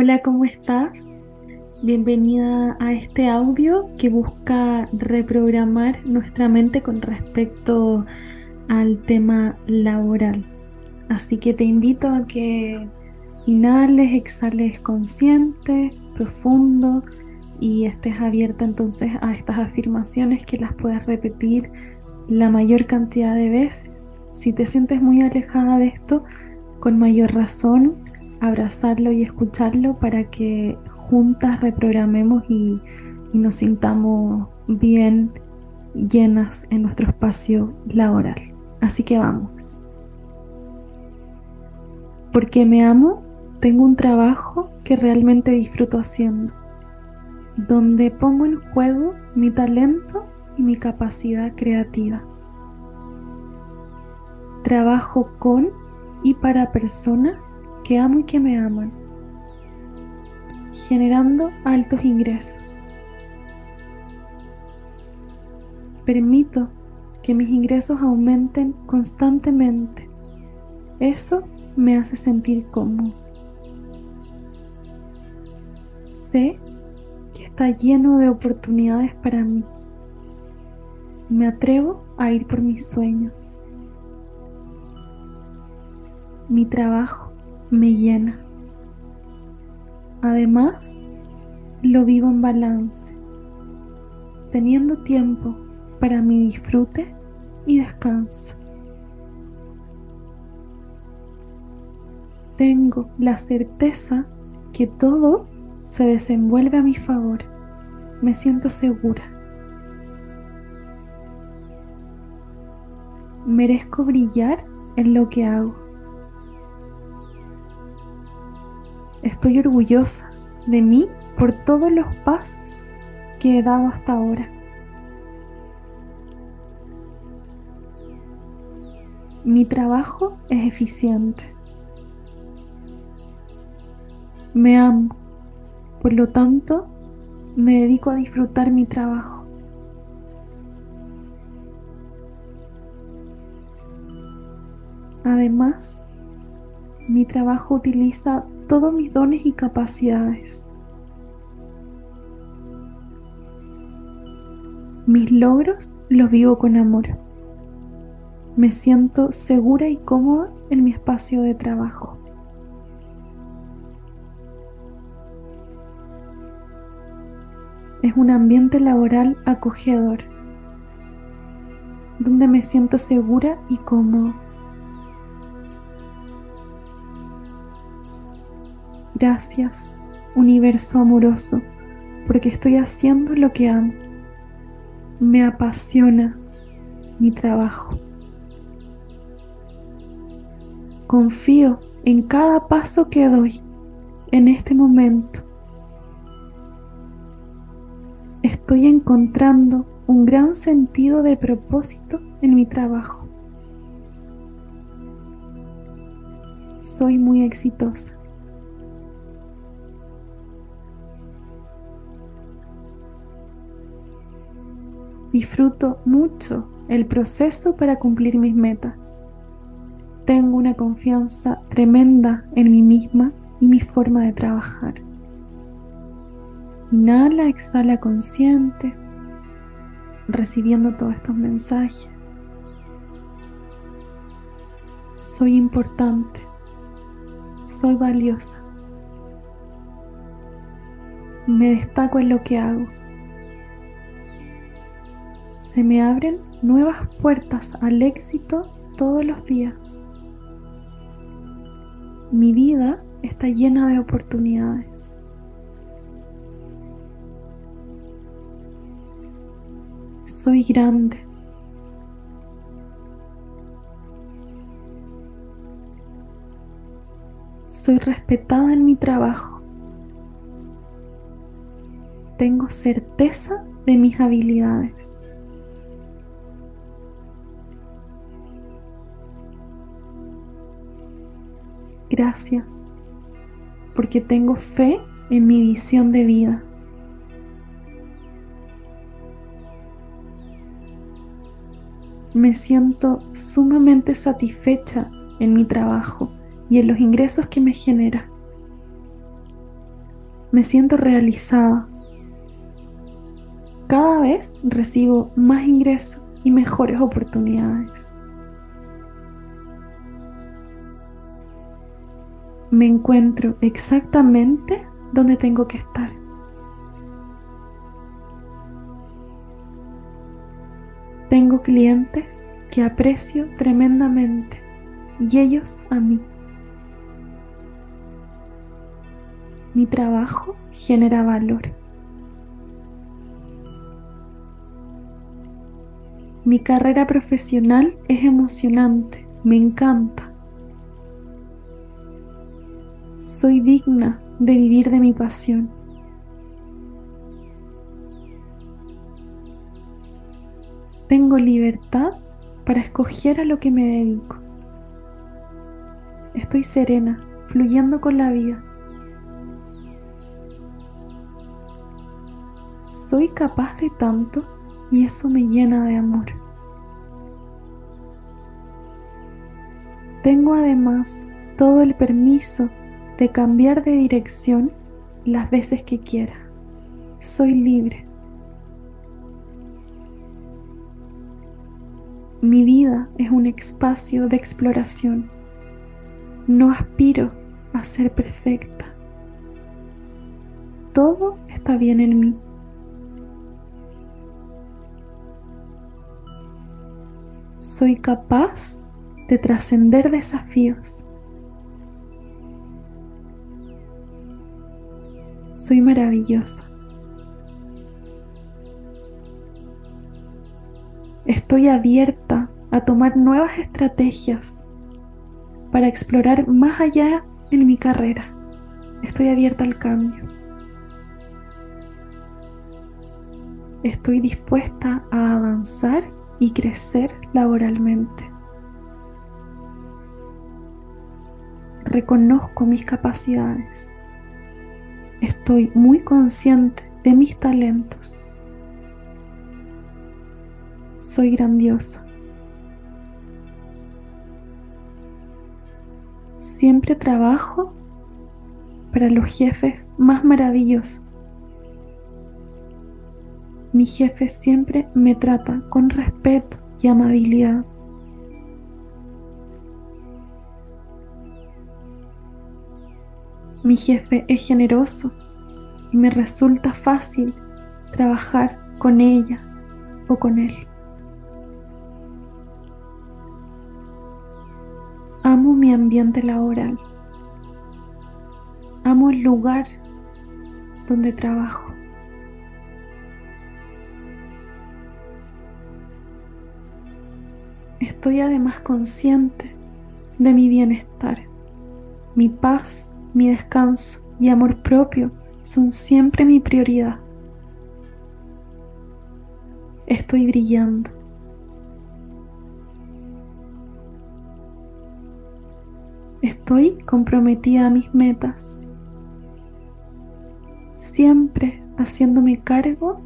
Hola, ¿cómo estás? Bienvenida a este audio que busca reprogramar nuestra mente con respecto al tema laboral. Así que te invito a que inhales, exhales consciente, profundo y estés abierta entonces a estas afirmaciones que las puedas repetir la mayor cantidad de veces. Si te sientes muy alejada de esto, con mayor razón, abrazarlo y escucharlo para que juntas reprogramemos y, y nos sintamos bien llenas en nuestro espacio laboral. Así que vamos. Porque me amo, tengo un trabajo que realmente disfruto haciendo, donde pongo en juego mi talento y mi capacidad creativa. Trabajo con y para personas que amo y que me aman, generando altos ingresos. Permito que mis ingresos aumenten constantemente. Eso me hace sentir cómodo. Sé que está lleno de oportunidades para mí. Me atrevo a ir por mis sueños. Mi trabajo me llena. Además, lo vivo en balance, teniendo tiempo para mi disfrute y descanso. Tengo la certeza que todo se desenvuelve a mi favor. Me siento segura. Merezco brillar en lo que hago. Estoy orgullosa de mí por todos los pasos que he dado hasta ahora. Mi trabajo es eficiente. Me amo. Por lo tanto, me dedico a disfrutar mi trabajo. Además, mi trabajo utiliza todos mis dones y capacidades. Mis logros los vivo con amor. Me siento segura y cómoda en mi espacio de trabajo. Es un ambiente laboral acogedor, donde me siento segura y cómoda. Gracias, universo amoroso, porque estoy haciendo lo que amo. Me apasiona mi trabajo. Confío en cada paso que doy en este momento. Estoy encontrando un gran sentido de propósito en mi trabajo. Soy muy exitosa. Disfruto mucho el proceso para cumplir mis metas. Tengo una confianza tremenda en mí misma y mi forma de trabajar. Inhala, exhala consciente, recibiendo todos estos mensajes. Soy importante. Soy valiosa. Me destaco en lo que hago se me abren nuevas puertas al éxito todos los días. Mi vida está llena de oportunidades. Soy grande. Soy respetada en mi trabajo. Tengo certeza de mis habilidades. Gracias, porque tengo fe en mi visión de vida. Me siento sumamente satisfecha en mi trabajo y en los ingresos que me genera. Me siento realizada. Cada vez recibo más ingresos y mejores oportunidades. Me encuentro exactamente donde tengo que estar. Tengo clientes que aprecio tremendamente y ellos a mí. Mi trabajo genera valor. Mi carrera profesional es emocionante, me encanta. Soy digna de vivir de mi pasión. Tengo libertad para escoger a lo que me dedico. Estoy serena, fluyendo con la vida. Soy capaz de tanto y eso me llena de amor. Tengo además todo el permiso de cambiar de dirección las veces que quiera. Soy libre. Mi vida es un espacio de exploración. No aspiro a ser perfecta. Todo está bien en mí. Soy capaz de trascender desafíos. Soy maravillosa. Estoy abierta a tomar nuevas estrategias para explorar más allá en mi carrera. Estoy abierta al cambio. Estoy dispuesta a avanzar y crecer laboralmente. Reconozco mis capacidades. Estoy muy consciente de mis talentos soy grandiosa. Siempre trabajo para los jefes más maravillosos. Mi jefe siempre me trata con respeto y amabilidad. Mi jefe es generoso y me resulta fácil trabajar con ella o con él. Amo mi ambiente laboral. Amo el lugar donde trabajo. Estoy además consciente de mi bienestar. Mi paz, mi descanso y amor propio son siempre mi prioridad. Estoy brillando. Estoy comprometida a mis metas, siempre haciéndome cargo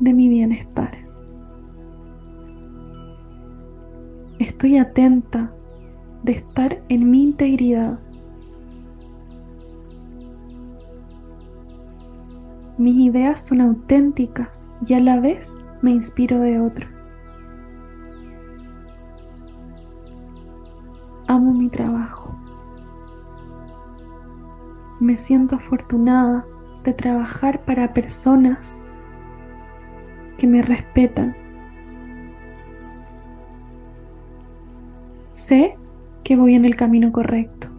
de mi bienestar. Estoy atenta de estar en mi integridad. Mis ideas son auténticas y a la vez me inspiro de otros. Amo mi trabajo. Me siento afortunada de trabajar para personas que me respetan. Sé que voy en el camino correcto.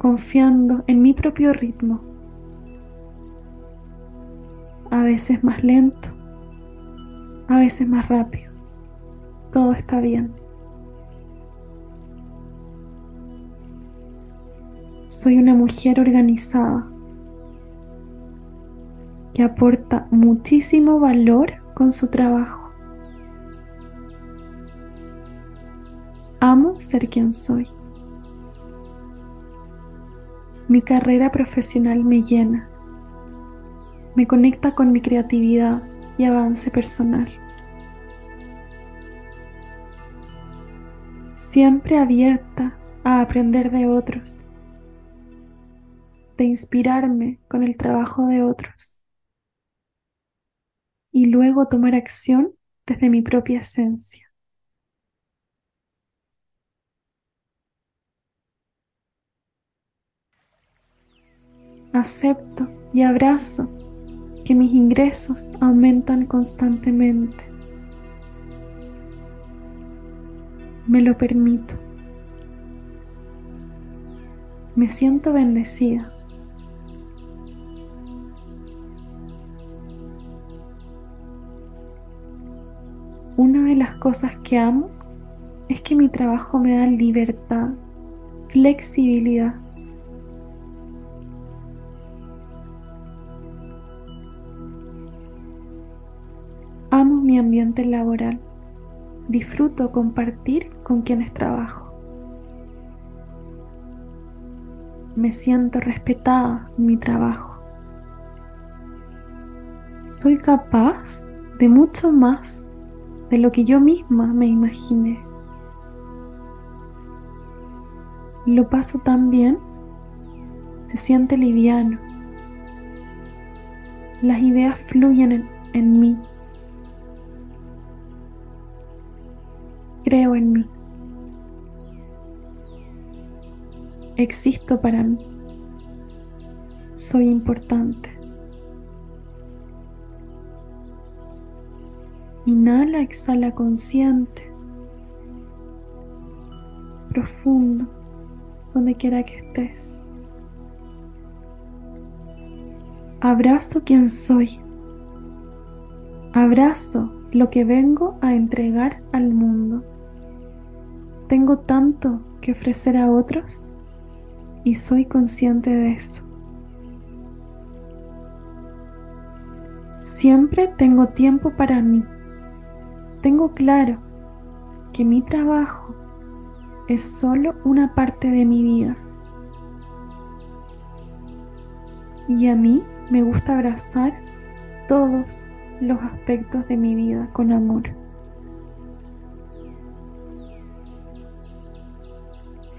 Confiando en mi propio ritmo. A veces más lento, a veces más rápido todo está bien. Soy una mujer organizada que aporta muchísimo valor con su trabajo. Amo ser quien soy. Mi carrera profesional me llena, me conecta con mi creatividad y avance personal. siempre abierta a aprender de otros, de inspirarme con el trabajo de otros y luego tomar acción desde mi propia esencia. Acepto y abrazo que mis ingresos aumentan constantemente. Me lo permito. Me siento bendecida. Una de las cosas que amo es que mi trabajo me da libertad, flexibilidad laboral. Disfruto compartir con quienes trabajo. Me siento respetada en mi trabajo. Soy capaz de mucho más de lo que yo misma me imaginé. Lo paso tan bien, se siente liviano. Las ideas fluyen en, en mí Creo en mí. Existo para mí. Soy importante. Inhala, exhala consciente, profundo, donde quiera que estés. Abrazo quien soy. Abrazo lo que vengo a entregar al mundo. Tengo tanto que ofrecer a otros y soy consciente de eso. Siempre tengo tiempo para mí. Tengo claro que mi trabajo es solo una parte de mi vida. Y a mí me gusta abrazar todos los aspectos de mi vida con amor.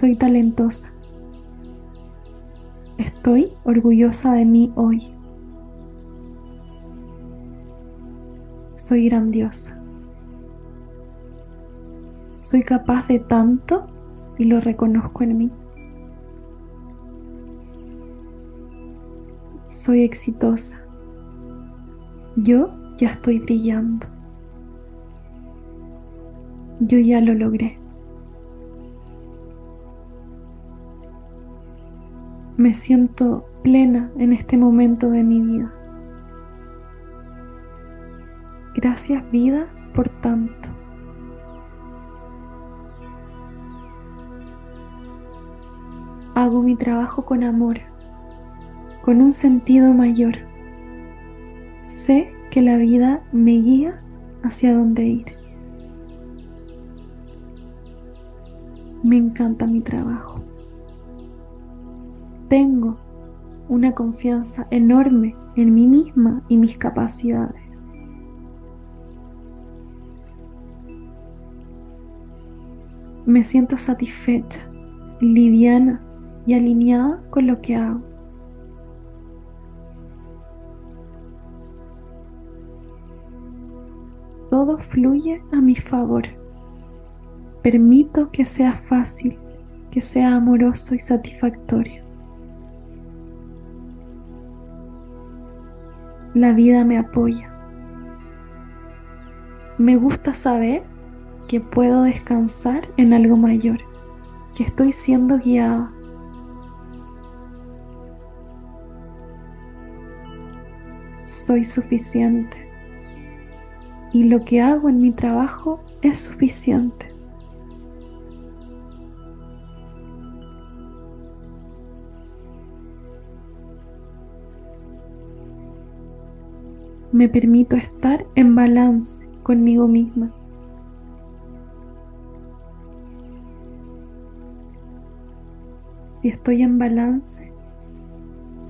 Soy talentosa. Estoy orgullosa de mí hoy. Soy grandiosa. Soy capaz de tanto y lo reconozco en mí. Soy exitosa. Yo ya estoy brillando. Yo ya lo logré. Me siento plena en este momento de mi vida. Gracias vida por tanto. Hago mi trabajo con amor, con un sentido mayor. Sé que la vida me guía hacia dónde ir. Me encanta mi trabajo. Tengo una confianza enorme en mí misma y mis capacidades. Me siento satisfecha, liviana y alineada con lo que hago. todo fluye a mi favor. Permito que sea fácil, que sea amoroso y satisfactorio. La vida me apoya. Me gusta saber que puedo descansar en algo mayor, que estoy siendo guiada. Soy suficiente y lo que hago en mi trabajo es suficiente. Me permito estar en balance conmigo misma. Si estoy en balance,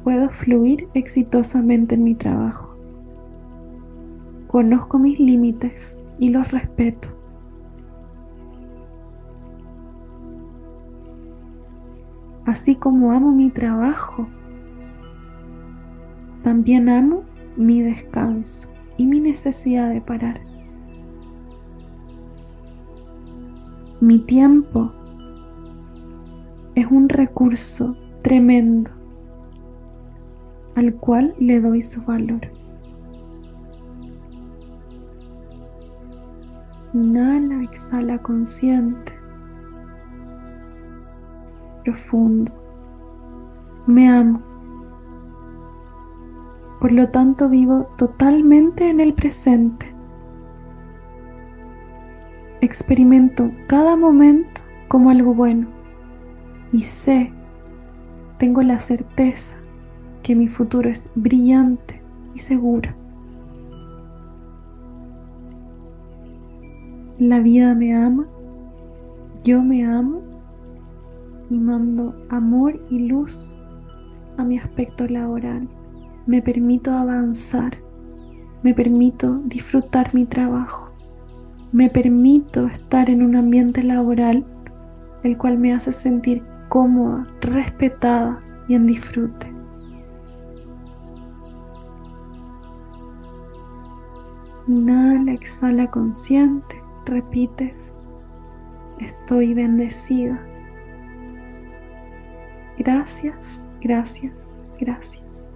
puedo fluir exitosamente en mi trabajo. Conozco mis límites y los respeto. así como amo mi trabajo, también amo mi descanso y mi necesidad de parar. Mi tiempo es un recurso tremendo al cual le doy su valor. Inhala, exhala consciente, profundo. Me amo. Por lo tanto, vivo totalmente en el presente. Experimento cada momento como algo bueno y sé, tengo la certeza que mi futuro es brillante y seguro. La vida me ama, yo me amo y mando amor y luz a mi aspecto laboral. Me permito avanzar, me permito disfrutar mi trabajo, me permito estar en un ambiente laboral el cual me hace sentir cómoda, respetada y en disfrute. Inhala, exhala consciente, repites, estoy bendecida. Gracias, gracias, gracias.